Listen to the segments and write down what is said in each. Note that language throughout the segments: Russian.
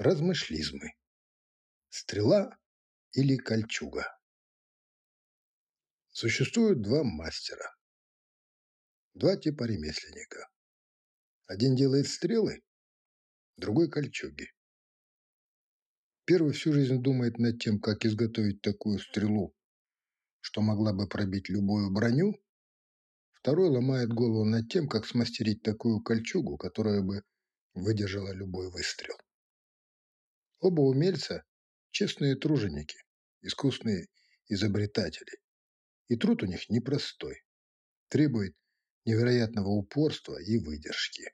Размышлизмы. Стрела или кольчуга. Существует два мастера. Два типа ремесленника. Один делает стрелы, другой кольчуги. Первый всю жизнь думает над тем, как изготовить такую стрелу, что могла бы пробить любую броню. Второй ломает голову над тем, как смастерить такую кольчугу, которая бы выдержала любой выстрел. Оба умельца – честные труженики, искусные изобретатели. И труд у них непростой, требует невероятного упорства и выдержки.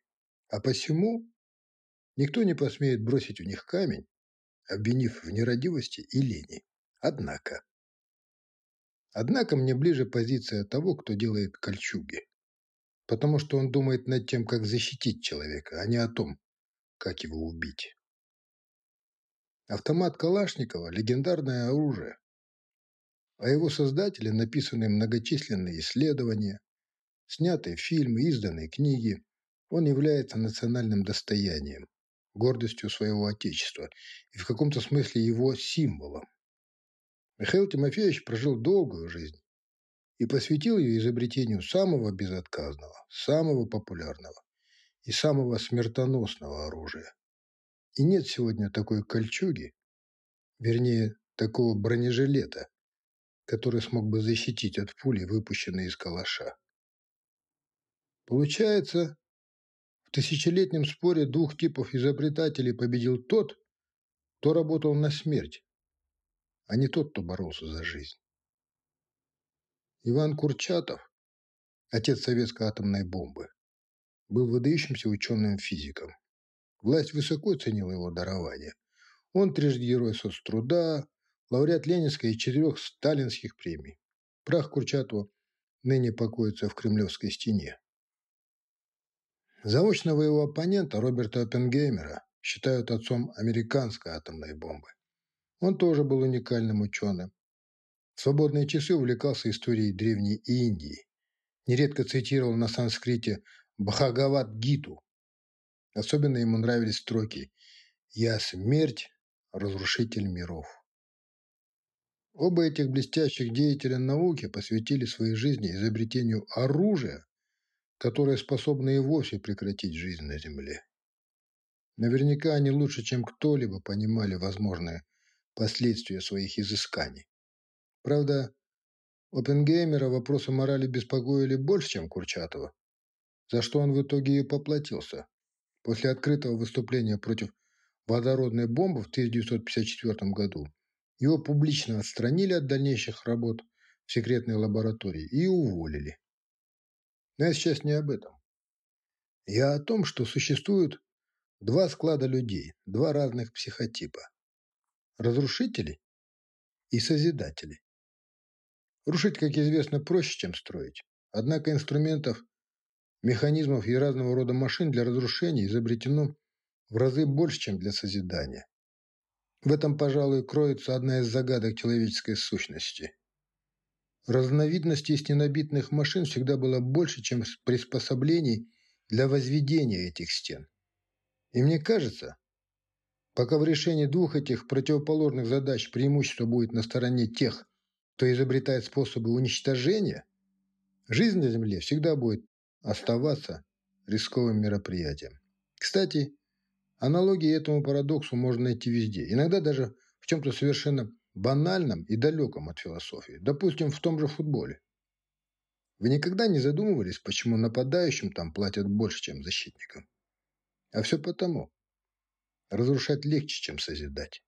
А посему никто не посмеет бросить у них камень, обвинив в нерадивости и лени. Однако... Однако мне ближе позиция того, кто делает кольчуги. Потому что он думает над тем, как защитить человека, а не о том, как его убить. Автомат Калашникова – легендарное оружие. О его создателе написаны многочисленные исследования, снятые фильмы, изданные книги. Он является национальным достоянием, гордостью своего отечества и в каком-то смысле его символом. Михаил Тимофеевич прожил долгую жизнь и посвятил ее изобретению самого безотказного, самого популярного и самого смертоносного оружия и нет сегодня такой кольчуги, вернее, такого бронежилета, который смог бы защитить от пули, выпущенной из калаша. Получается, в тысячелетнем споре двух типов изобретателей победил тот, кто работал на смерть, а не тот, кто боролся за жизнь. Иван Курчатов, отец советской атомной бомбы, был выдающимся ученым-физиком. Власть высоко ценила его дарование. Он трижды герой соцтруда, лауреат Ленинской и четырех сталинских премий. Прах Курчатова ныне покоится в Кремлевской стене. Заочного его оппонента Роберта Оппенгеймера считают отцом американской атомной бомбы. Он тоже был уникальным ученым. В свободные часы увлекался историей Древней Индии. Нередко цитировал на санскрите Бхагават-гиту, Особенно ему нравились строки «Я смерть, разрушитель миров». Оба этих блестящих деятеля науки посвятили своей жизни изобретению оружия, которое способно и вовсе прекратить жизнь на Земле. Наверняка они лучше, чем кто-либо понимали возможные последствия своих изысканий. Правда, Оппенгеймера вопросы морали беспокоили больше, чем Курчатова, за что он в итоге и поплатился. После открытого выступления против водородной бомбы в 1954 году его публично отстранили от дальнейших работ в секретной лаборатории и уволили. Но я сейчас не об этом. Я о том, что существуют два склада людей, два разных психотипа. Разрушители и созидатели. Рушить, как известно, проще, чем строить. Однако инструментов Механизмов и разного рода машин для разрушения изобретено в разы больше, чем для созидания. В этом, пожалуй, кроется одна из загадок человеческой сущности. Разновидностей стенобитных машин всегда было больше, чем приспособлений для возведения этих стен. И мне кажется, пока в решении двух этих противоположных задач преимущество будет на стороне тех, кто изобретает способы уничтожения, жизнь на Земле всегда будет оставаться рисковым мероприятием. Кстати, аналогии этому парадоксу можно найти везде, иногда даже в чем-то совершенно банальном и далеком от философии, допустим, в том же футболе. Вы никогда не задумывались, почему нападающим там платят больше, чем защитникам? А все потому. Разрушать легче, чем созидать.